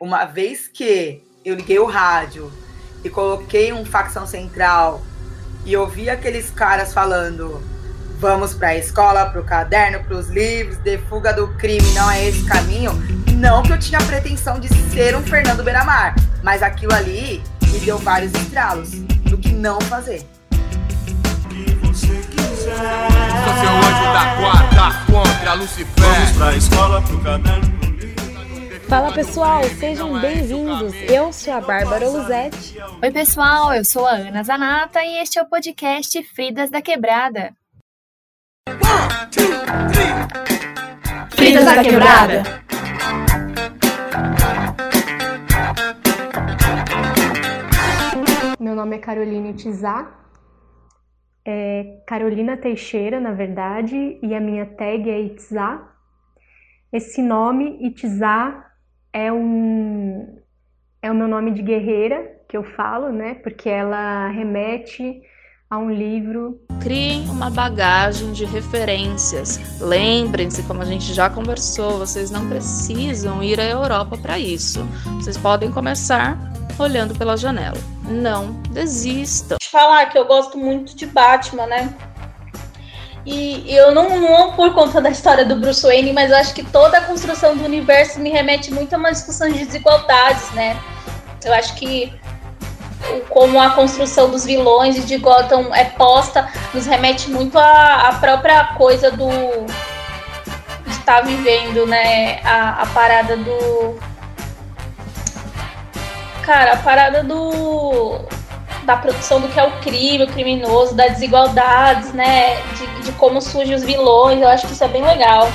Uma vez que eu liguei o rádio e coloquei um facção central e ouvi aqueles caras falando vamos para a escola, para o caderno, para os livros, de fuga do crime, não é esse caminho. Não que eu tinha pretensão de ser um Fernando Beiramar, mas aquilo ali me deu vários estralos do que não fazer. Sou seu anjo da guarda contra Lucifer. Vamos pra escola, pro caderno. Fala pessoal, sejam bem-vindos. Eu sou a Bárbara Luzete. Oi pessoal, eu sou a Ana Zanata e este é o podcast Fridas da Quebrada. Fridas da Quebrada. Meu nome é Carolina Itizá. É Carolina Teixeira, na verdade, e a minha tag é Itzá. Esse nome, Itzá, é um é o meu nome de guerreira que eu falo, né? Porque ela remete a um livro. Criem uma bagagem de referências. Lembrem-se, como a gente já conversou, vocês não precisam ir à Europa para isso. Vocês podem começar olhando pela janela. Não desistam. Te falar que eu gosto muito de Batman, né? E eu não, não por conta da história do Bruce Wayne, mas eu acho que toda a construção do universo me remete muito a uma discussão de desigualdades, né? Eu acho que como a construção dos vilões e de Gotham é posta nos remete muito à, à própria coisa do de estar tá vivendo, né? A, a parada do cara, a parada do da produção do que é o crime, o criminoso, das desigualdades, né? De, de como surgem os vilões. Eu acho que isso é bem legal.